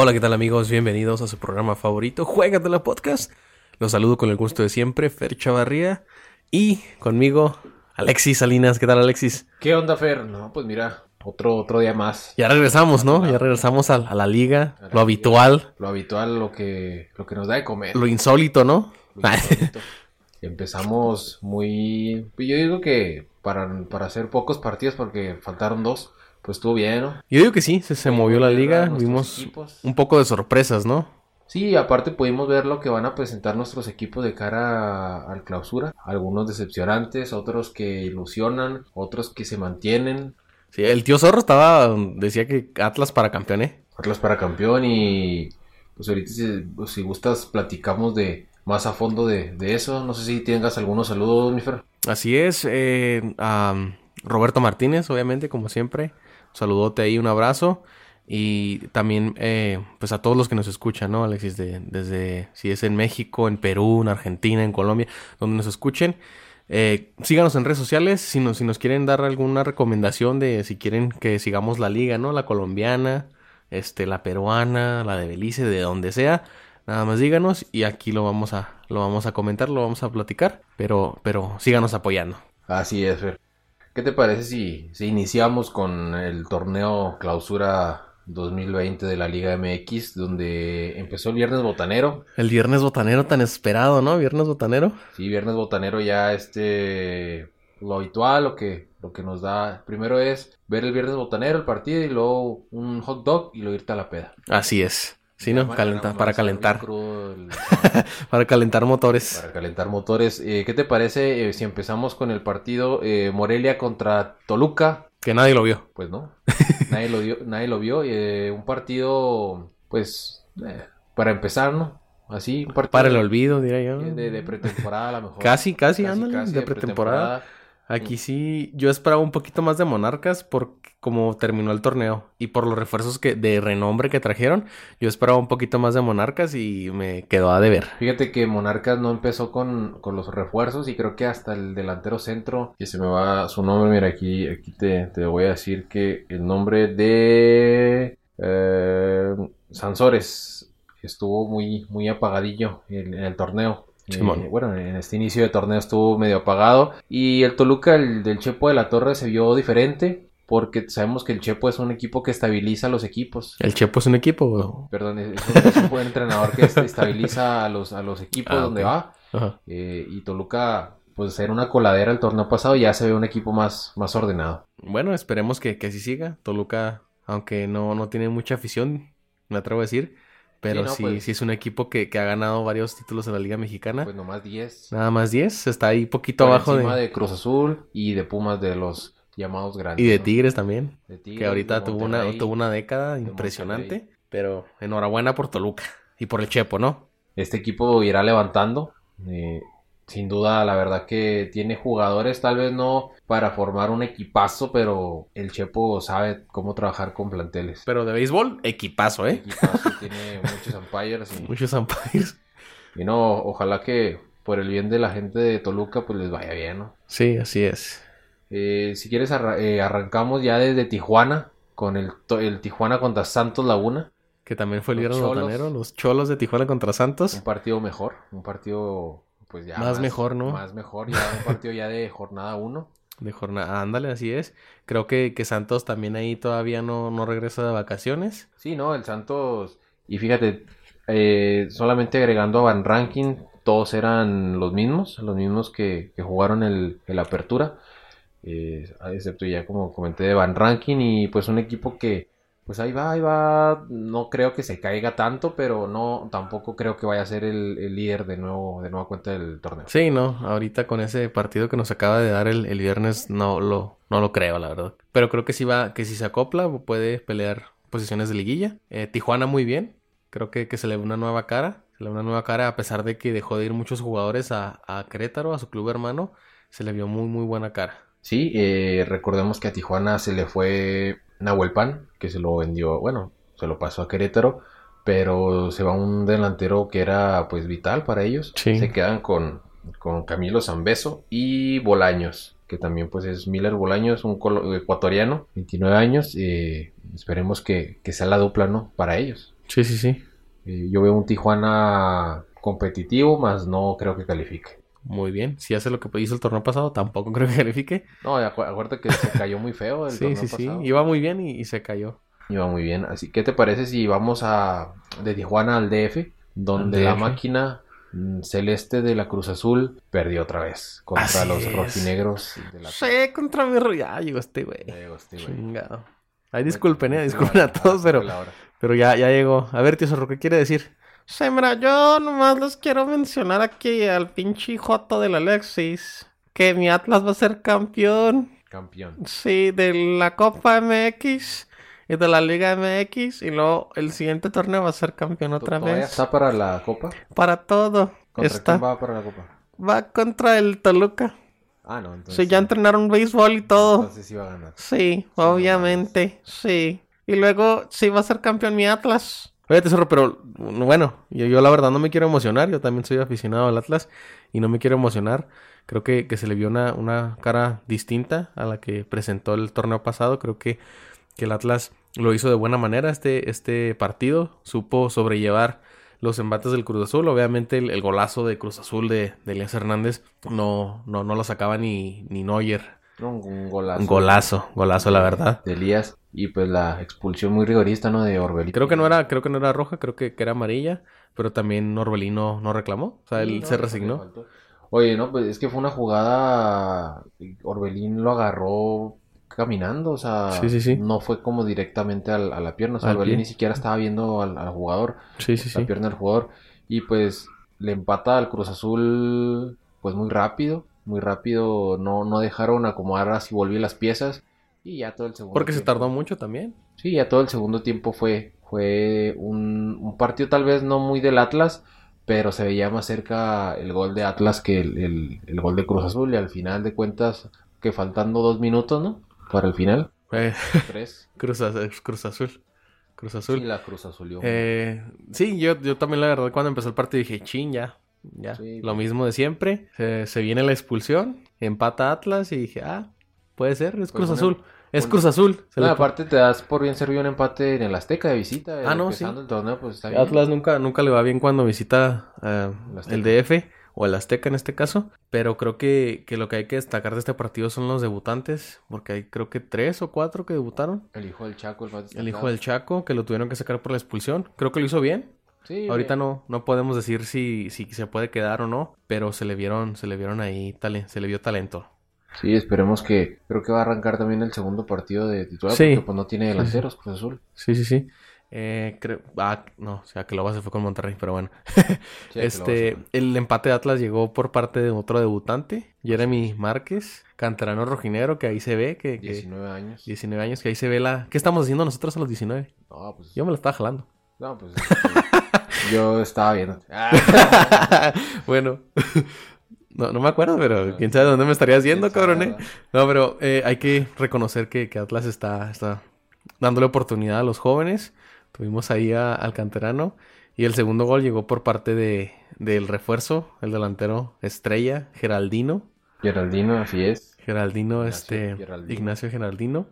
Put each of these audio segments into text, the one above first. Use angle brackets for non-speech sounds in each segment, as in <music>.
Hola, ¿qué tal amigos? Bienvenidos a su programa favorito, la Podcast. Los saludo con el gusto de siempre, Fer Chavarría. Y conmigo, Alexis Salinas. ¿Qué tal, Alexis? ¿Qué onda, Fer? No, pues mira, otro, otro día más. Ya regresamos, ¿no? Ya regresamos a, la liga, lo habitual. Lo habitual, lo que, lo que nos da de comer. Lo insólito, ¿no? <laughs> Empezamos muy... Yo digo que para, para hacer pocos partidos porque faltaron dos pues estuvo bien, ¿no? Yo digo que sí, se, movió la liga, vimos un poco de sorpresas, ¿no? Sí, aparte pudimos ver lo que van a presentar nuestros equipos de cara al clausura. Algunos decepcionantes, otros que ilusionan, otros que se mantienen. Sí, el tío Zorro estaba, decía que Atlas para campeón, ¿eh? Atlas para campeón y pues ahorita si, pues, gustas platicamos de más a fondo de, eso. No sé si tengas algunos saludos, mi Así es, eh, a Roberto Martínez, obviamente, como siempre saludote ahí, un abrazo. Y también, eh, pues a todos los que nos escuchan, ¿no, Alexis? De, desde, si es en México, en Perú, en Argentina, en Colombia, donde nos escuchen. Eh, síganos en redes sociales si nos, si nos quieren dar alguna recomendación de si quieren que sigamos la liga, ¿no? La colombiana, este, la peruana, la de Belice, de donde sea. Nada más díganos y aquí lo vamos a, lo vamos a comentar, lo vamos a platicar, pero, pero síganos apoyando. Así es, Fer. ¿Qué te parece si, si iniciamos con el torneo clausura 2020 de la Liga MX, donde empezó el Viernes Botanero. El Viernes Botanero tan esperado, ¿no? Viernes Botanero. Sí, Viernes Botanero ya este lo habitual, lo que lo que nos da primero es ver el Viernes Botanero, el partido y luego un hot dog y luego irte a la peda. Así es. Sí, ¿no? para calentar. <laughs> para calentar motores. Para calentar motores. Eh, ¿Qué te parece eh, si empezamos con el partido eh, Morelia contra Toluca? Que nadie lo vio. Pues no. nadie lo vio. <laughs> Nadie lo vio. un partido, pues, para empezar, ¿no? Así, un partido. Para el olvido, diría yo. De, pretemporada a lo mejor. Casi, casi, casi, de, pretemporada. Aquí sí, yo esperaba un poquito más de Monarcas por como terminó el torneo y por los refuerzos que de renombre que trajeron. Yo esperaba un poquito más de Monarcas y me quedó a deber. Fíjate que Monarcas no empezó con, con los refuerzos y creo que hasta el delantero centro, que se me va su nombre, mira aquí, aquí te, te voy a decir que el nombre de eh, Sansores estuvo muy, muy apagadillo en el torneo. Eh, bueno, en este inicio de torneo estuvo medio apagado. Y el Toluca, el del Chepo de la Torre, se vio diferente. Porque sabemos que el Chepo es un equipo que estabiliza los equipos. ¿El Chepo es un equipo? perdón, es un, buen entrenador que estabiliza a los, a los equipos <laughs> ah, donde va. Eh, y Toluca, pues era una coladera el torneo pasado, ya se ve un equipo más, más ordenado. Bueno, esperemos que, que así siga. Toluca, aunque no, no tiene mucha afición, me atrevo a decir, pero sí, pues sí, es un equipo que, ha ganado varios títulos en la Liga Mexicana. Pues nomás 10. Nada más 10. Está ahí poquito abajo de... de Cruz Azul y de Pumas de los llamados grandes. Y de Tigres también. que ahorita tuvo una, tuvo una década impresionante. Pero enhorabuena por Toluca y por el Chepo, ¿no? Este equipo irá levantando. Eh, sin duda, la verdad que tiene jugadores, tal vez no para formar un equipazo, pero el Chepo sabe cómo trabajar con planteles. Pero de béisbol, equipazo, ¿eh? Equipazo, tiene <laughs> muchos umpires. Muchos umpires. Y no, ojalá que por el bien de la gente de Toluca, pues les vaya bien, ¿no? Sí, así es. Eh, si quieres, eh, arrancamos ya desde Tijuana, con el, el Tijuana contra Santos Laguna. Que también fue el botanero, los cholos de Tijuana contra Santos. Un partido mejor, un partido pues ya más, mejor, ¿no? Más mejor, ya un partido ya de jornada 1. <laughs> De jornada, ándale, así es. Creo que, que Santos también ahí todavía no, no regresa de vacaciones. Sí, no, el Santos, y fíjate, eh, solamente agregando a Van Ranking, todos eran los mismos, los mismos que, que jugaron el, el Apertura, eh, excepto ya como comenté de Van Ranking, y pues un equipo que pues ahí va, ahí va. No creo que se caiga tanto, pero no, tampoco creo que vaya a ser el, líder de nuevo, de nueva cuenta del torneo. Sí, no, ahorita con ese partido que nos acaba de dar el, viernes, no lo, no lo creo, la verdad. Pero creo que si va, que si se acopla, puede pelear posiciones de liguilla. Eh, Tijuana muy bien. Creo que, que se le ve una nueva cara. Se le ve una nueva cara, a pesar de que dejó de ir muchos jugadores a, a Querétaro, a su club hermano. Se le vio muy, muy buena cara. Sí, eh, recordemos que a Tijuana se le fue Nahuel Pan, que se lo vendió, bueno, se lo pasó a Querétaro. pero se va un delantero que era pues vital para ellos. Sí. Se quedan con, con Camilo Zambeso y Bolaños, que también pues es Miller Bolaños, un ecuatoriano, 29 años. eh, esperemos que, que sea la dupla, ¿no? Para ellos. Sí, sí, sí. Eh, yo veo un Tijuana competitivo, más no creo que califique. Muy bien. Si hace lo que hizo el torneo pasado, tampoco <laughs> creo que califique. No, acu- acuérdate que se cayó muy feo el <laughs> Sí, torneo sí, sí. pasado. Iba muy bien y, y se cayó. Iba muy bien. Así, ¿qué te parece si vamos a de Tijuana al DF, donde la máquina mm, celeste de la Cruz Azul perdió otra vez contra Así los es. rojinegros de la Sí, contra mi Ya llegó este güey. Ya llegó este güey. Chingado. Ay, disculpen, eh, Mete disculpen a todos, pero, la hora. pero ya, ya llegó. A ver, tío Zorro, ¿qué quiere decir? Sí, mira, yo nomás les quiero mencionar aquí al pinche Joto del Alexis. Que mi Atlas va a ser campeón. Campeón. Sí, de la Copa MX y de la Liga MX. Y luego el siguiente torneo va a ser campeón otra ¿Todavía vez. está para la Copa? Para todo. ¿Contra Está. quién va para la Copa? Va contra el Toluca. Ah, no, entonces. Sí, ya entrenaron béisbol y todo. Entonces sí va a ganar. Sí, obviamente, sí. Y luego sí va a ser campeón mi Atlas. Oye, tesoro, pero bueno, yo, yo la verdad no me quiero emocionar. Yo también soy aficionado al Atlas y no me quiero emocionar. Creo que, que se le vio una, una cara distinta a la que presentó el torneo pasado. Creo que, que el Atlas lo hizo de buena manera este, este partido. Supo sobrellevar los embates del Cruz Azul. Obviamente el, el golazo de Cruz Azul de, de Hernández no, no, no lo sacaba ni, ni Neuer. Un golazo. Un golazo, golazo la verdad. De Elías. Y pues la expulsión muy rigorista, ¿no? De Orbelín. Creo que no era, creo que no era roja, creo que, que era amarilla, pero también Orbelín no, no reclamó. O sea, él Sí, no, se resignó. Oye, no, pues es que fue una jugada. Orbelín lo agarró caminando, o sea, Sí, sí, sí. no fue como directamente al- a la pierna. O sea, Orbelín pie. ni siquiera estaba viendo al, al jugador, Sí, sí, la sí. pierna del jugador. Y pues le empata al Cruz Azul, pues muy rápido, muy rápido. No, no dejaron acomodar así, volví las piezas. Y ya todo el segundo Porque se tiempo- tardó mucho también. Sí, ya todo el segundo tiempo fue, fue un, un partido tal vez no muy del Atlas, pero se veía más cerca el gol de Atlas que el, el- el gol de Cruz Azul. Y al final de cuentas, que faltando dos minutos, ¿no? Para el final. Eh, <laughs> Tres. Cruz, Az- Cruz Azul. Cruz Azul. Sí, la Cruz Azul. Eh, sí, yo, yo también la verdad cuando empezó el partido dije, chin, ya. Ya, Sí, lo mismo de siempre. Se, se viene la expulsión, empata Atlas y dije, ah, puede ser, es Pues Cruz una- Azul. Es Cruz Azul. Se No, aparte te das por bien servido un empate en el Azteca de visita. Ah, no, sí. el torneo, pues está bien. Atlas nunca, nunca le va bien cuando visita eh, El DF o el Azteca en este caso. Pero creo que, que lo que hay que destacar de este partido son los debutantes. Porque hay creo que tres o cuatro que debutaron. El hijo del Chaco, el El hijo del Chaco, que lo tuvieron que sacar por la expulsión. Creo que lo hizo bien. Sí, Ahorita bien. no, no podemos decir si, si se puede quedar o no. Pero se le vieron, se le vieron ahí se le vio talento. Sí, esperemos que. Creo que va a arrancar también el segundo partido de titular. Sí. Porque pues no tiene delanteros, Cruz Azul. Sí, sí, sí. Eh, creo, ah, no, o sea que lo se fue con Monterrey, pero bueno. Sí, <laughs> Este, el empate de Atlas llegó por parte de otro debutante, Jeremy Márquez, canterano rojinegro, que ahí se ve que, que 19 años. 19 años, que ahí se ve la... ¿Qué estamos haciendo nosotros a los 19? No, pues. Yo me lo estaba jalando. No, pues. este, yo estaba viendo. <laughs> Ah, bueno, no, no me acuerdo, pero quién sabe dónde me estaría haciendo, quién sabe, cabrón, eh? No, pero eh, hay que reconocer que, que Atlas está, está dándole oportunidad a los jóvenes. Tuvimos ahí a- al canterano. Y el segundo gol llegó por parte de, del refuerzo, el delantero estrella, Geraldino. Geraldino, así es. Geraldino, Ignacio este, Geraldino. Ignacio Geraldino.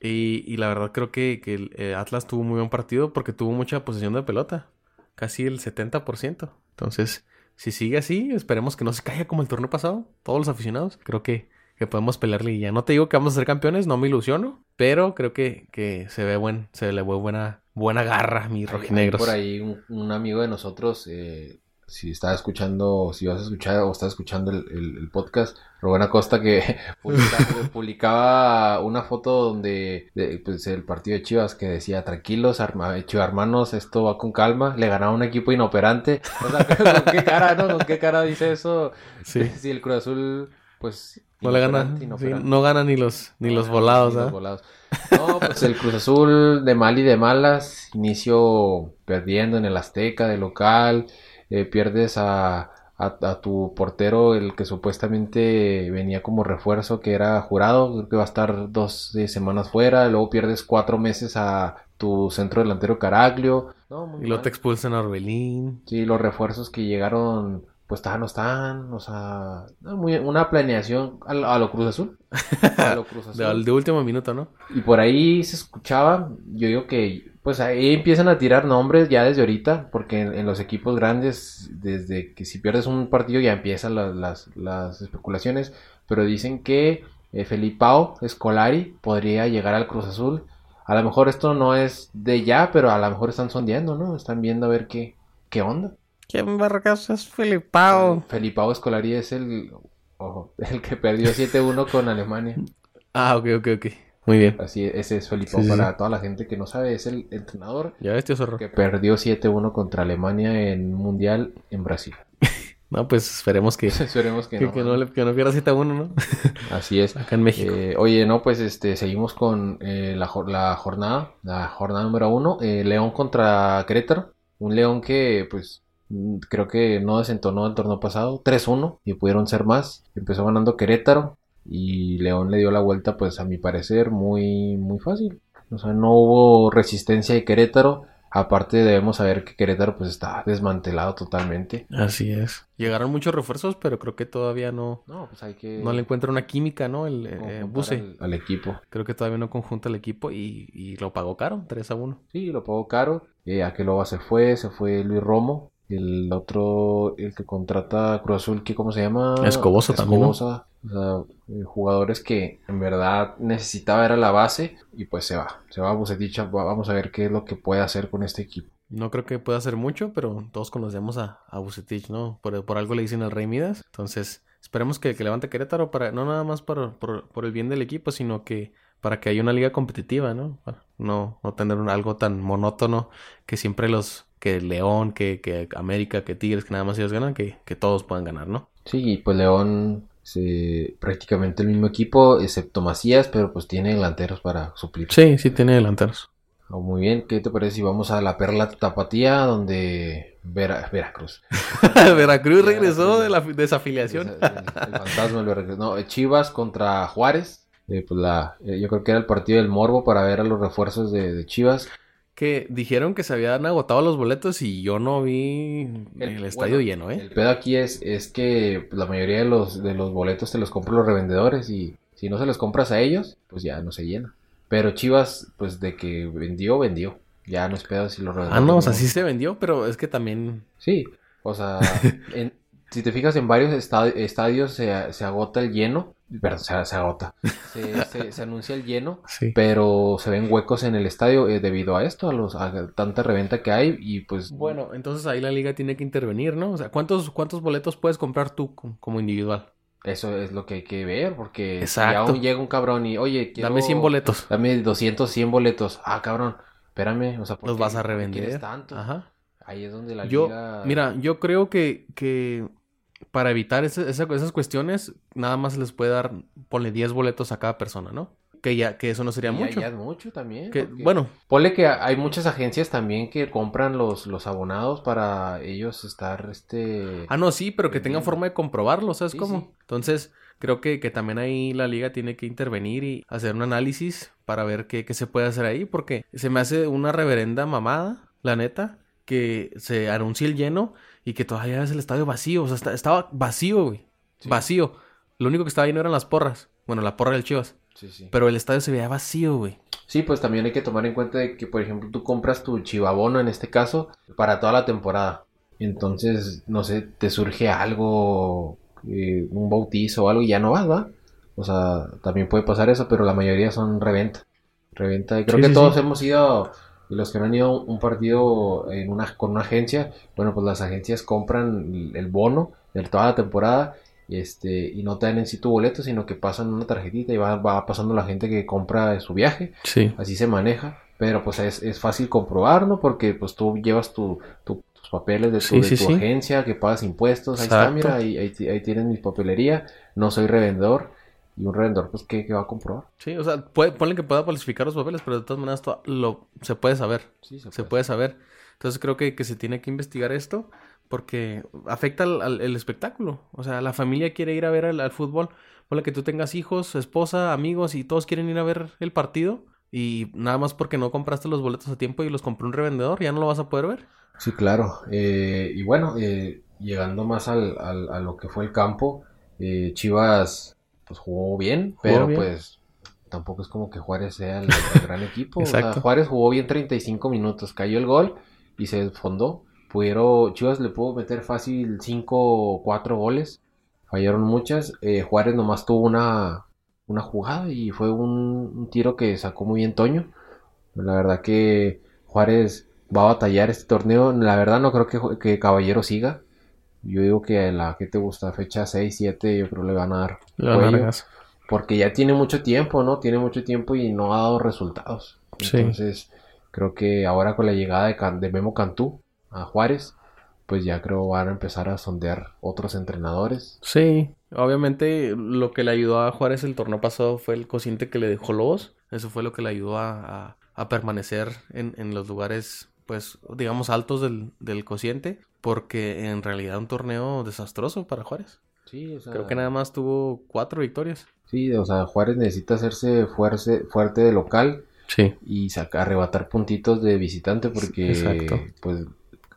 Y, y la verdad creo que, que el eh, Atlas tuvo muy buen partido porque tuvo mucha posesión de pelota. Casi el 70%. Entonces, si sigue así, esperemos que no se caiga como el torneo pasado. Todos los aficionados. Creo que, que podemos pelearle y ya. No te digo que vamos a ser campeones, no me ilusiono. Pero creo que, que se ve buen, se le ve buena, buena garra, hay rojinegros. Por ahí un, un amigo de nosotros, eh, si está escuchando, si vas a escuchar o estás escuchando el, el- el podcast, Rubén Acosta que <laughs> publica- publicaba una foto donde de, pues, el partido de Chivas que decía tranquilos, arma, Chivas hermanos, esto va con calma, le ganaba un equipo inoperante. O sea, <laughs> ¿con qué cara, no? ¿Con qué cara dice eso? Sí. <laughs> Si el Cruz Azul, pues... No le gana, sí, no gana ni los, ni los volados, ni los ¿ah? volados. No, pues el Cruz Azul de mal y de malas, inicio perdiendo en el Azteca de local, eh, pierdes a, a, tu portero, el que supuestamente venía como refuerzo, que era jurado, creo que va a estar dos semanas fuera, luego pierdes cuatro meses a tu centro delantero Caraglio. y luego te expulsan a Orbelín. Sí, los refuerzos que llegaron, pues están, no están, o sea, una planeación a, lo Cruz Azul. <laughs> A lo Cruz Azul. de, último minuto, ¿no? Y por ahí se escuchaba, yo digo que pues ahí empiezan a tirar nombres ya desde ahorita, porque en, los equipos grandes, desde que si pierdes un partido ya empiezan las, las, especulaciones, pero dicen que eh, Felipao Escolari podría llegar al Cruz Azul. A lo mejor esto no es de ya, pero a lo mejor están sondeando, ¿no? Están viendo a ver qué, qué onda. ¿Quién vergas es Felipao? Felipao Escolari es el, <laughs> el que perdió 7-1 con Alemania. Ah, ok, ok, ok. Muy bien. Así, ese es Felipe para toda la gente que no sabe, es el entrenador ya ves, que perdió 7-1 contra Alemania en Mundial en Brasil. <laughs> no, pues esperemos que, <laughs> esperemos que, no, que, no, que no pierda 7-1, ¿no? <laughs> Así es. Acá en México. Eh, oye, no, pues este seguimos con eh, la, la, jornada, la jornada número 1, eh, León contra Querétaro. Un León que, pues, creo que no desentonó el torneo pasado, 3-1 y pudieron ser más. Empezó ganando Querétaro, y León le dio la vuelta pues a mi parecer muy muy fácil. O sea no hubo resistencia de Querétaro. Aparte debemos saber que Querétaro pues está desmantelado totalmente. Así es. Llegaron muchos refuerzos pero creo que todavía no no pues hay que no le encuentra una química no el eh, Buse. al, equipo. Creo que todavía no conjunta el equipo y, y lo pagó caro 3 a 1 sí lo pagó caro. Eh, Aqueloba se fue se fue Luis Romo. El otro, el que contrata Cruz Azul, que ¿cómo se llama? Escobosa, también. O sea, eh, jugadores que en verdad necesitaba era la base y pues se va. Se va a Bucetich. Vamos a ver qué es lo que puede hacer con este equipo. No creo que pueda hacer mucho, pero todos conocemos a, a Bucetich, ¿no? Por, algo le dicen al Rey Midas. Entonces, esperemos que, que levante Querétaro para, no nada más por, por, el bien del equipo, sino que para que haya una liga competitiva, ¿no? no, no tener algo tan monótono que siempre los que León, que, que América, que Tigres, que nada más ellos ganan, que, que todos puedan ganar, ¿no? Sí, pues León se, prácticamente el mismo equipo, excepto Macías, pero pues tiene delanteros para suplir. Sí, sí tiene delanteros. Oh, muy bien, ¿qué te parece si vamos a la Perla Tapatía, donde Veracruz? <laughs> Veracruz regresó de la desafiliación. El, fantasma del No, Chivas contra Juárez. Eh, pues la, eh, yo creo que era el partido del Morbo para ver a los refuerzos de Chivas que dijeron que se habían agotado los boletos y yo no vi el, estadio lleno, ¿eh? El pedo aquí es, es que la mayoría de los, de los boletos te los compran los revendedores y si no se los compras a ellos, pues ya no se llena. Pero Chivas, pues de que vendió, vendió. Ya no es pedo si los revendedores. Ah, no, o sea, sí se vendió, pero es que también. Sí, o sea, <laughs> si te fijas en varios estadios se, se agota el lleno Perdón, se, agota. <laughs> Se, anuncia el lleno, pero se ven huecos en el estadio eh, debido a esto, a, los, a tanta reventa que hay y pues... Bueno, entonces ahí la liga tiene que intervenir, ¿no? O sea, ¿cuántos, cuántos boletos puedes comprar tú como individual? Eso es lo que hay que ver, porque Exacto. llega un cabrón y, oye, quiero... Dame 100 boletos. Dame 200, 100 boletos. Ah, cabrón, espérame, o sea, ¿por Los vas a revender. tanto? Ajá. Ahí es donde la yo, liga... Mira, yo creo que, que para evitar esas cuestiones, nada más les puede dar, ponle 10 boletos a cada persona, ¿no? Que ya, que eso no sería mucho. Ya es mucho también. Que, bueno. Ponle que hay muchas agencias también que compran los, los abonados para ellos estar, este... Ah, no, sí, pero que tengan forma de comprobarlo, ¿sabes cómo? Entonces, creo que, que, también ahí la liga tiene que intervenir y hacer un análisis para ver qué, qué se puede hacer ahí, porque se me hace una reverenda mamada, la neta, que se anuncie el lleno y que todavía es el estadio vacío. O sea, estaba vacío, güey. Vacío. Lo único que estaba ahí no eran las porras. Bueno, la porra del Chivas. Sí, sí. Pero el estadio se veía vacío, güey. Sí, pues también hay que tomar en cuenta de que, por ejemplo, tú compras tu chivabono en este caso para toda la temporada. Entonces, no sé, te surge algo, eh, un bautizo o algo y ya no vas, ¿va? O sea, también puede pasar eso, pero la mayoría son reventa. Reventa. Creo que todos hemos ido y los que no han ido un partido en una, con una agencia, bueno, pues las agencias compran el bono de toda la temporada este, y no te dan en sí tu boleto, sino que pasan una tarjetita y va, va pasando la gente que compra su viaje. Sí. Así se maneja. Pero pues es, es fácil comprobar, ¿no? Porque pues tú llevas tu, tus papeles de tu, agencia, que pagas impuestos. Ahí está, mira, ahí, ahí, ahí tienes mi papelería. No soy revendedor y un revendedor, pues, ¿qué, va a comprobar? Sí, o sea, puede, ponle que pueda falsificar los papeles, pero de todas maneras lo, se puede saber. Sí, se, puede. saber. Entonces creo que, que, se tiene que investigar esto porque afecta al, el espectáculo. O sea, la familia quiere ir a ver al, fútbol. Ponle que tú tengas hijos, esposa, amigos y todos quieren ir a ver el partido. Y nada más porque no compraste los boletos a tiempo y los compró un revendedor, ya no lo vas a poder ver. Sí, claro. Eh, y bueno, eh, llegando más al, a lo que fue el campo, eh, Chivas pues jugó bien, pero pues tampoco es como que Juárez sea el, gran <laughs> equipo. o sea, Juárez jugó bien 35 minutos, cayó el gol y se desfondó. Pudieron, Chivas le pudo meter fácil 5 o 4 goles. Fallaron muchas. Eh, Juárez nomás tuvo una, una jugada y fue un, tiro que sacó muy bien Toño. La verdad que Juárez va a batallar este torneo. La verdad no creo que, que Caballero siga. Yo digo que la que te gusta, fecha 6, 7, yo creo le van a dar. porque ya tiene mucho tiempo, ¿no? Tiene mucho tiempo y no ha dado resultados. Entonces, creo que ahora con la llegada de, de Memo Cantú a Juárez, pues ya creo van a empezar a sondear otros entrenadores. Sí, obviamente lo que le ayudó a Juárez el torneo pasado fue el cociente que le dejó Lobos. Eso fue lo que le ayudó a, a, permanecer en, en, los lugares, pues, digamos, altos del, del cociente porque en realidad un torneo desastroso para Juárez. Sí, o sea... Creo que nada más tuvo cuatro victorias. Sí, o sea, Juárez necesita hacerse fuerte, fuerte de local. Sí. Y sacar, arrebatar puntitos de visitante porque, pues,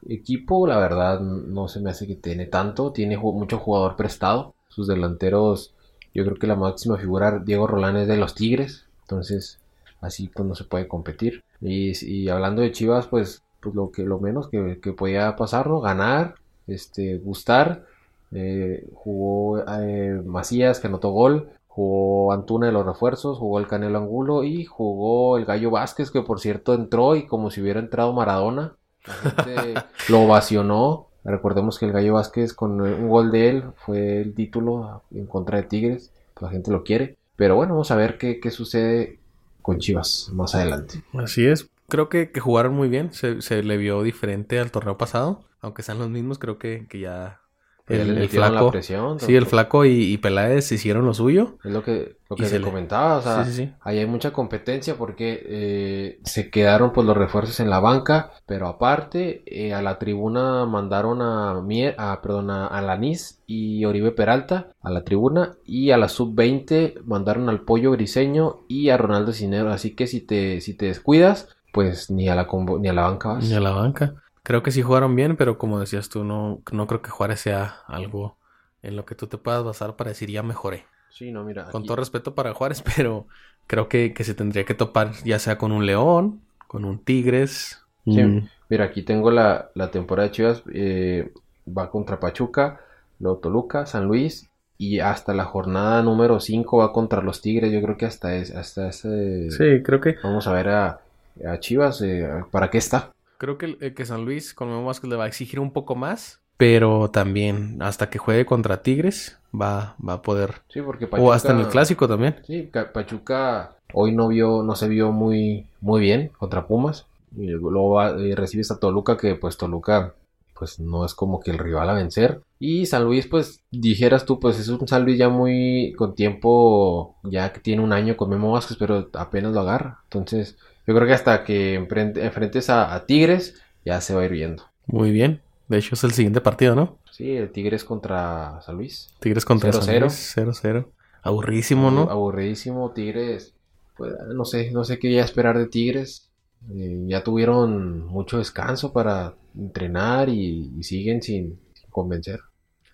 equipo, la verdad, no se me hace que tiene tanto. Tiene mucho jugador prestado. Sus delanteros, yo creo que la máxima figura, Diego Rolán, es de los Tigres. Entonces, así pues no se puede competir. Y, y hablando de Chivas, pues pues lo que lo menos que, podía pasar, ¿no? Ganar, este, gustar. Eh, jugó eh, Macías que anotó gol, jugó Antuna de los refuerzos, jugó el Canelo Angulo y jugó el Gallo Vázquez que por cierto entró y como si hubiera entrado Maradona. <laughs> lo ovacionó. Recordemos que el Gallo Vázquez con un gol de él fue el título en contra de Tigres. la gente lo quiere. Pero bueno, vamos a ver qué, qué sucede con Chivas más adelante. Así es. Creo que, que jugaron muy bien. Se, se, le vio diferente al torneo pasado. Aunque sean los mismos, creo que, que ya. El, flaco. sí, el flaco y, y, Peláez hicieron lo suyo. Es lo que, lo que se comentaba. O sea, ahí hay mucha competencia porque eh, se quedaron pues los refuerzos en la banca. Pero aparte, eh, a la tribuna mandaron a Mier, a, perdón, a, a y Oribe Peralta a la tribuna. Y a la sub-20 mandaron al Pollo Griseño y a Ronaldo Cinero. Así que si te, si te descuidas pues ni a la ni a la banca vas. Ni a la banca. Creo que sí jugaron bien, pero como decías tú, no, no creo que Juárez sea algo en lo que tú te puedas basar para decir ya mejoré. Sí, no, mira. Con todo respeto para Juárez, <laughs> pero creo que, se tendría que topar ya sea con un León, con un Tigres. Sí, mira, aquí tengo la, temporada de Chivas. Eh, va contra Pachuca, luego Toluca, San Luis y hasta la jornada número 5 va contra los Tigres. Yo creo que hasta, es, hasta ese... Sí, creo que... Vamos a ver a, a Chivas, eh, ¿para qué está? Creo que, eh, que San Luis con Memo Vázquez le va a exigir un poco más, pero también hasta que juegue contra Tigres va, va a poder. Sí, porque Pachuca, O hasta en el clásico también. Sí, Pachuca hoy no vio, no se vio muy, muy bien contra Pumas. Y luego recibes a Toluca, que pues Toluca pues no es como que el rival a vencer. Y San Luis, pues dijeras tú, pues es un San Luis ya muy con tiempo, ya que tiene un año con Memo Vázquez, pero apenas lo agarra. Entonces, yo creo que hasta que enfrentes a, Tigres, ya se va a ir viendo. Muy bien. De hecho, es el siguiente partido, ¿no? Sí, el Tigres contra San Luis. Tigres contra San Luis. 0-0. Aburridísimo, ¿no? Aburridísimo. Tigres. Pues, no sé, no sé qué ya esperar de Tigres. Eh, ya tuvieron mucho descanso para entrenar y, siguen sin, convencer.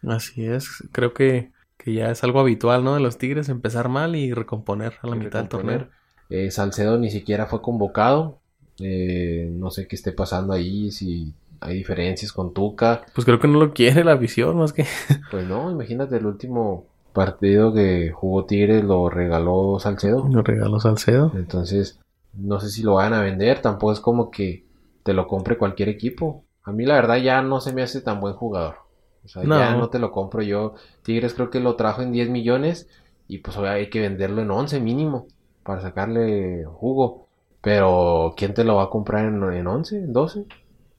Así es. Creo que, que, ya es algo habitual, ¿no? De los Tigres empezar mal y recomponer a la mitad del torneo. Eh, Salcedo ni siquiera fue convocado. Eh, no sé qué esté pasando ahí, si hay diferencias con Tuca. Pues creo que no lo quiere la visión, más que. <laughs> pues no, imagínate el último partido que jugó Tigres lo regaló Salcedo. Lo regaló Salcedo. Entonces, no sé si lo van a vender, tampoco es como que te lo compre cualquier equipo. A mí la verdad ya no se me hace tan buen jugador. O sea, ya no te lo compro yo. Tigres creo que lo trajo en 10 millones y pues hay que venderlo en 11 mínimo para sacarle jugo. Pero, ¿quién te lo va a comprar en, en 11, en 12?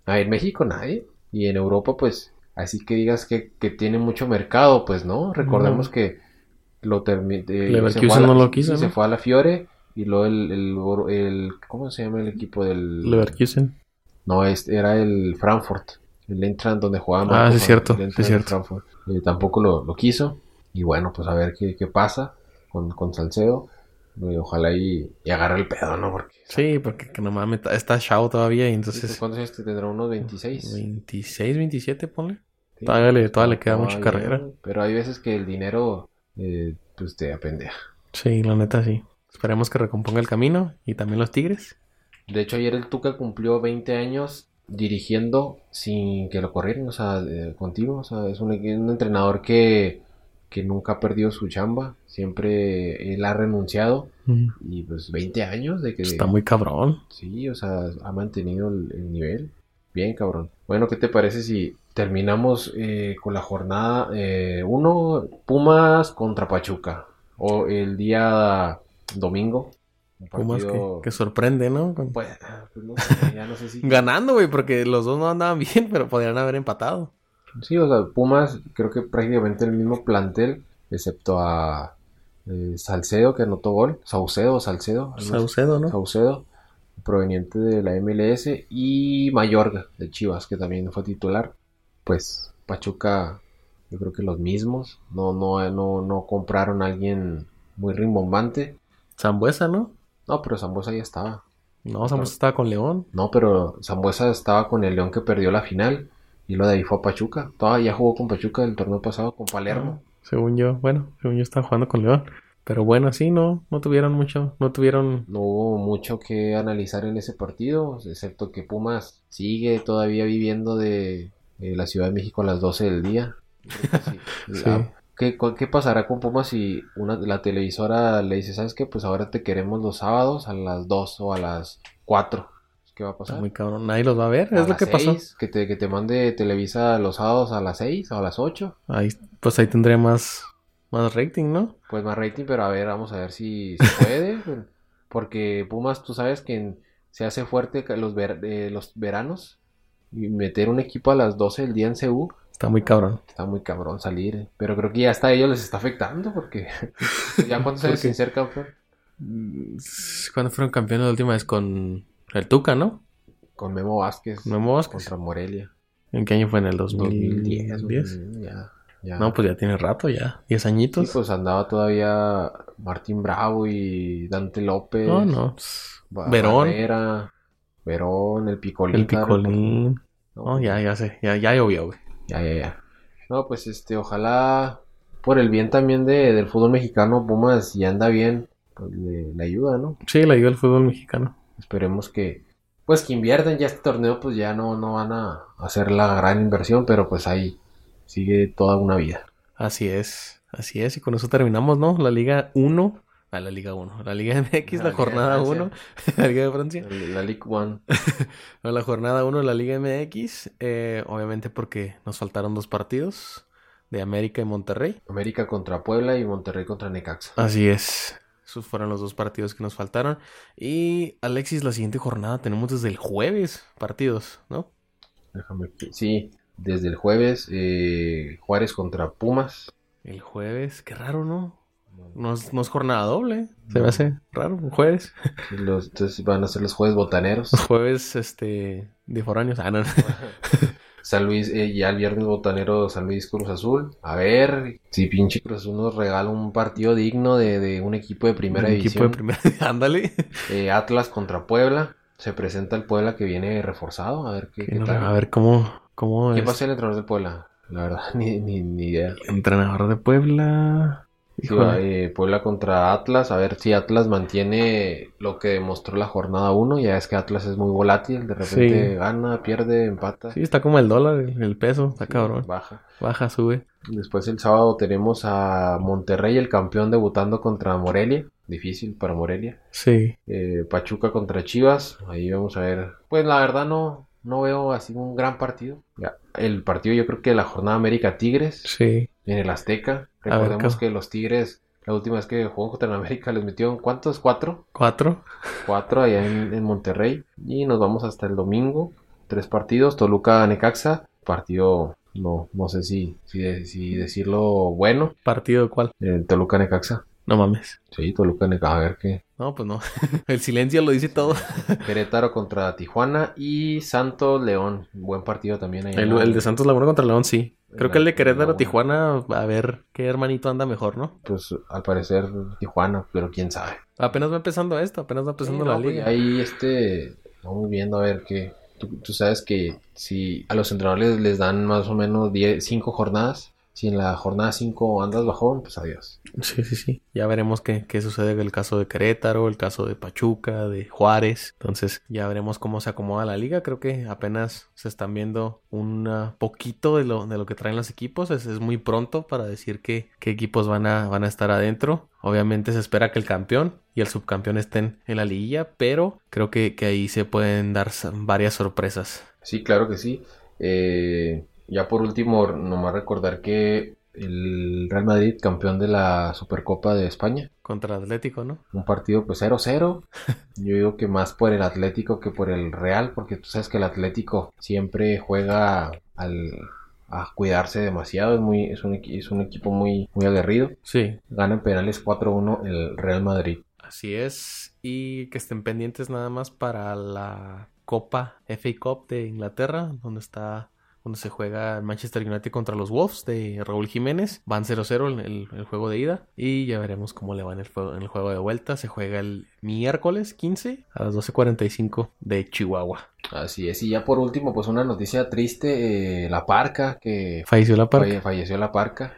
Ah, en México nadie. Y en Europa, pues, así que digas que, tiene mucho mercado, pues no. Recordemos que lo terminó. Eh, se, no lo quiso, se fue a la Fiore. Y luego el, el, ¿Cómo se llama el equipo del. Leverkusen. No, este era el Frankfurt. el Entran donde jugaba Ah, sí, Marco, es cierto, el sí, Eintracht cierto. Eh, tampoco lo, lo quiso. Y bueno, pues a ver qué, qué pasa con, con Salcedo. Eh, ojalá y, y agarre el pedo, ¿no? Porque Sí, porque que no mames, está- chavo todavía y entonces... ¿Cuántos años te tendrá? ¿Unos 26? 26, 27, ponle. Sí, Todavía le- queda mucha carrera. Pero hay veces que el dinero, eh, pues te apendeja. Sí, la neta sí. Esperemos que recomponga el camino y también los Tigres. De hecho, ayer el Tuca cumplió 20 años dirigiendo sin que lo corrieran, o sea, eh, contigo. O sea, es un, un entrenador que, que nunca ha perdido su chamba. Siempre él ha renunciado. Y pues 20 años de que... Está muy cabrón. Sí, o sea, ha mantenido el, el nivel. Bien, cabrón. Bueno, ¿qué te parece si terminamos eh, con la jornada 1, Pumas contra Pachuca? O el día domingo. Un Pumas que, partido- que sorprende, ¿no? Con- Pues, pues no sé, ya no sé si... <laughs> Ganando, güey, porque los dos no andaban bien, pero podrían haber empatado. Sí, o sea, Pumas creo que prácticamente el mismo plantel, excepto a eh, Salcedo que anotó gol. Saucedo Salcedo. Saucedo, ¿no? Saucedo, proveniente de la MLS, y Mayorga, de Chivas, que también fue titular. Pues Pachuca, yo creo que los mismos, no, no, no, no compraron a alguien muy rimbombante. Zambuesa, ¿no? No, pero Zambuesa ya estaba. No, Zambuesa estaba con León. No, pero Zambuesa estaba con el León que perdió la final, y lo de ahí fue a Pachuca. Todavía jugó con Pachuca el torneo pasado, con Palermo. Según yo, bueno, según yo estaba jugando con León. Pero bueno, sí, no, no tuvieron mucho, no tuvieron... No hubo mucho que analizar en ese partido, excepto que Pumas sigue todavía viviendo de, de la Ciudad de México a las 12 del día. <laughs> Sí. Sí. La- ¿qué, qué pasará con Pumas si una, la televisora le dice, ¿sabes qué? Pues ahora te queremos los sábados a las 2 o a las 4. ¿Qué va a pasar? muy cabrón. Nadie los va a ver, A es lo que pasó. 6, Que te, que te mande Televisa los sábados a las 6 o a las 8. Ahí, pues ahí tendría más, más rating, ¿no? Pues más rating, pero a ver, vamos a ver si se puede. <laughs> porque Pumas, tú sabes que en- se hace fuerte los, ver- eh, los veranos. Y meter un equipo a las 12 del día en CU Está muy cabrón. está muy cabrón salir. eh. Pero creo que ya hasta a ellos les está afectando porque <laughs> ya cuántos años sin ser campeón. Mm, ¿Cuándo fueron campeones la última vez? Con el Tuca, ¿no? Con Memo Vázquez Memo Vázquez. contra Morelia. ¿En qué año fue? ¿En el 2010. 2010? mm, Ya, ya. No, pues ya tiene rato, ya. 10 Sí, añitos. pues andaba todavía Martín Bravo y Dante López. no, no. Verón, Verón, el Picolín. el. Picolín. No, No, ya, ya sé. Ya, ya llovió, güey. Ya, ya, ya. No, pues este, ojalá por el bien también de, del fútbol mexicano, Pumas, si anda bien, pues le, le ayuda, ¿no? Sí, le ayuda el fútbol mexicano. Esperemos que, pues que inviertan ya este torneo, pues ya no, no van a hacer la gran inversión, pero pues ahí sigue toda una vida. Así es. Así es. Y con eso terminamos, ¿no? La Liga 1. Ah, la Liga 1. La Liga <laughs> MX, La Liga jornada Francia. 1. <laughs> la Liga de Francia. La, One. No, <laughs> la jornada 1 de la Liga MX. eh, obviamente porque nos faltaron dos partidos. De América y Monterrey. América contra Puebla y Monterrey contra Necaxa. Así es. Esos fueron los dos partidos que nos faltaron. Y Alexis, la siguiente jornada tenemos desde el jueves partidos, ¿no? Déjame Sí, desde el jueves, eh, Juárez contra Pumas. El jueves, qué raro, ¿no? No es, no es jornada doble. Se me hace raro, un jueves. Los, entonces van a ser los jueves botaneros. Los jueves, este, de foráneos. Ah, no. <laughs> San Luis, eh, ya el viernes botanero San Luis Cruz Azul. A ver si pinche Cruz Azul nos regala un partido digno de, de un equipo de primera Un división. equipo de primera. <laughs> Ándale. Eh, Atlas contra Puebla. Se presenta el Puebla que viene reforzado. A ver qué, qué no- tal. a ver cómo, cómo ¿Quién es. va a ser el entrenador del Puebla? La verdad, <laughs> ni, ni, ni idea. Entrenador de Puebla. Eh, Puebla contra Atlas. A ver si Atlas mantiene lo que demostró la jornada 1. Ya es que Atlas es muy volátil. De repente Sí. gana, pierde, empata. Sí, está como el dólar, el, el peso. Está Sí, cabrón. Baja. Baja, sube. Después el sábado tenemos a Monterrey, el campeón debutando contra Morelia. Difícil para Morelia. Sí. Eh, Pachuca contra Chivas. Ahí vamos a ver. Pues la verdad no, no veo así un gran partido. El partido yo creo que la jornada América Tigres Sí. En el Azteca. Ver, Recordemos ¿qué- que los Tigres, la última vez que jugó contra el América, les metieron ¿cuántos? ¿Cuatro? Cuatro. Cuatro allá en, en Monterrey. Y nos vamos hasta el domingo. Tres partidos. Toluca Necaxa. Partido, no, no sé si, si decirlo bueno. ¿Partido cuál? El Toluca Necaxa. No mames. Sí, Toluca Necaxa, a ver qué. No, pues no. <laughs> El silencio lo dice todo. <laughs> Querétaro contra Tijuana y Santos León. Buen partido también ahí. El, el de Santos Laguna contra León, sí. Creo que el de Querétaro. Tijuana, a ver qué hermanito anda mejor, ¿no? Pues al parecer Tijuana, pero quién sabe. Apenas va empezando esto, apenas va empezando Sí, la no, pues, liga. Ahí este, vamos viendo a ver qué. Tú, tú sabes que si a los entrenadores les dan más o menos 10, 5 jornadas, si en la jornada 5 andas bajón, pues adiós. Sí, sí, sí. Ya veremos qué, qué sucede en el caso de Querétaro, el caso de Pachuca, de Juárez. Entonces ya veremos cómo se acomoda la liga. Creo que apenas se están viendo un poquito de lo, de lo que traen los equipos. Es, es muy pronto para decir qué, qué equipos van a, van a estar adentro. Obviamente se espera que el campeón y el subcampeón estén en la liguilla, pero creo que, que ahí se pueden dar varias sorpresas. Sí, claro que sí. Eh, ya por último, nomás recordar que el Real Madrid, campeón de la Supercopa de España, Contra el Atlético, ¿no? un partido pues 0-0. <laughs> Yo digo que más por el Atlético que por el Real, porque tú sabes que el Atlético siempre juega al, a cuidarse demasiado, es, muy, es, un, es un equipo muy, muy aguerrido. Sí, Gana en penales 4-1 el Real Madrid. Así es. Y que estén pendientes nada más para la Copa FA Cup de Inglaterra, donde está donde se juega el Manchester United contra los Wolves de Raúl Jiménez. Van 0-0 en el, el juego de ida. Y ya veremos cómo le va en el, en el juego de vuelta. Se juega el miércoles 15 a las 12.45 de Chihuahua. Así es, y ya por último, pues una noticia triste, eh, la Parca, que Falleció la falle- parca. falleció la Parca.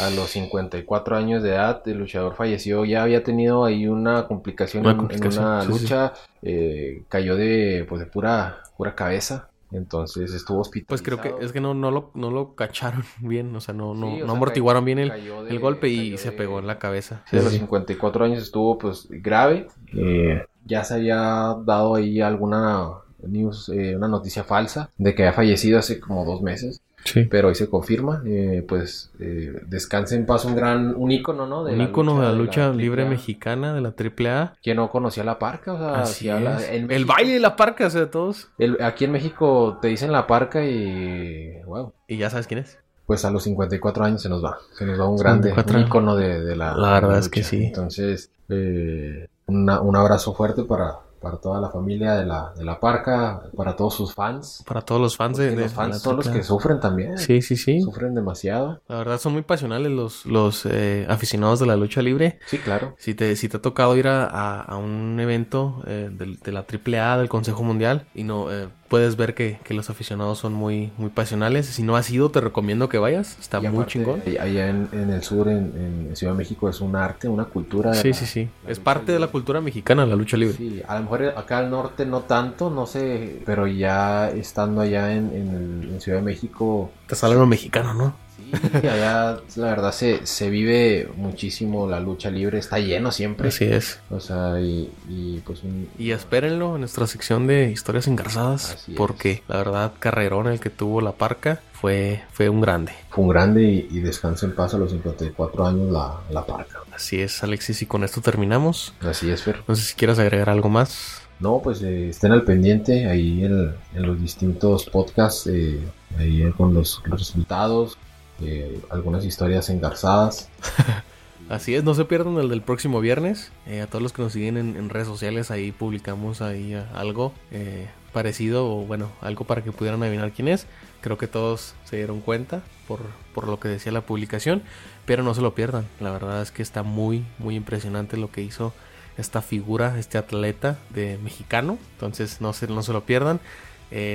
A los 54 años de edad, el luchador falleció. Ya había tenido ahí una complicación Una en- una sí, sí. lucha. eh, cayó de, pues, de pura, pura cabeza. Entonces estuvo hospitalizado. Pues creo que es que no, no, lo, no lo cacharon <laughs> bien. O sea, no, no, Sí, no sea, amortiguaron bien el, de- el golpe y se de- pegó en la cabeza. Sí, a Sí, los sí. 54 años estuvo pues grave. Eh, ya se había dado ahí alguna news, eh, una noticia falsa de que había fallecido hace como dos meses. Sí. Pero hoy se confirma. eh, pues eh, descanse en paz un gran, un ícono, ¿no? Un ícono de la lucha libre mexicana de la AAA. Que no conocía la parca, o sea, Así en El baile de la parca, o sea, todos. el- aquí en México te dicen la parca y wow. Y ya sabes quién es. Pues a los 54 años se nos va. Se nos va un grande, 54. un ícono de, de la, La verdad es que sí. Entonces, eh, una- un abrazo fuerte para, para toda la familia de la, de la parca, para todos sus fans. Para todos los fans de, de- los de fans son los que sufren también. Sí, sí, sí. Sufren demasiado. La verdad son muy pasionales los, los eh, aficionados de la lucha libre. Sí, claro. Si te, si te ha tocado ir a, a- a un evento eh, del- de, la AAA, del Consejo Mundial, y no eh, puedes ver que, que los aficionados son muy, muy pasionales. Si no has ido, te recomiendo que vayas. Está Y muy aparte, chingón. Allá en, en el sur, en, en Ciudad de México, es un arte, una cultura. Sí, la- sí, sí. Es parte de la libre. cultura mexicana, la lucha libre. Sí, a lo mejor acá al norte no tanto, no sé, pero ya estando allá en, en el- en Ciudad de México, Te sale lo mexicano, ¿no? Sí, allá la verdad se, se vive muchísimo la lucha libre, está lleno siempre. Así es. O sea, y, y, pues un... Y espérenlo en nuestra sección de historias engarzadas, Así es. porque la verdad, carrerón el que tuvo la parca fue, fue un grande. Fue un grande y, y descansa en paz a los 54 años la, la parca. Así es, Alexis, y con esto terminamos. Así es, Fer. No sé si quieres agregar algo más. No, pues eh, estén al pendiente ahí en, en los distintos podcasts, eh, ahí con los, los resultados, eh, algunas historias engarzadas. <laughs> Así es, no se pierdan el del próximo viernes. Eh, a todos los que nos siguen en, redes sociales, ahí publicamos ahí eh, algo eh, parecido o bueno, algo para que pudieran adivinar quién es. Creo que todos se dieron cuenta por, por lo que decía la publicación, pero no se lo pierdan. La verdad es que está muy, muy impresionante lo que hizo esta figura, este atleta de mexicano. Entonces no se, no se lo pierdan.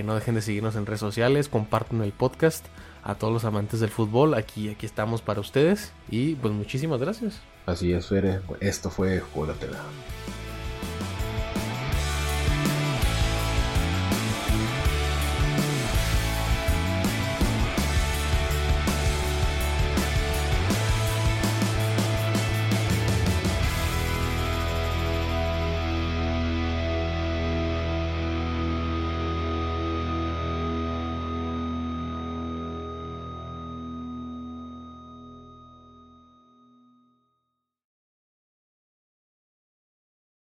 No dejen de seguirnos en redes sociales, compartan el podcast a todos los amantes del fútbol. Aquí, aquí estamos para ustedes. Y pues muchísimas gracias. Así es, Fer. Esto fue Juego de la Tela.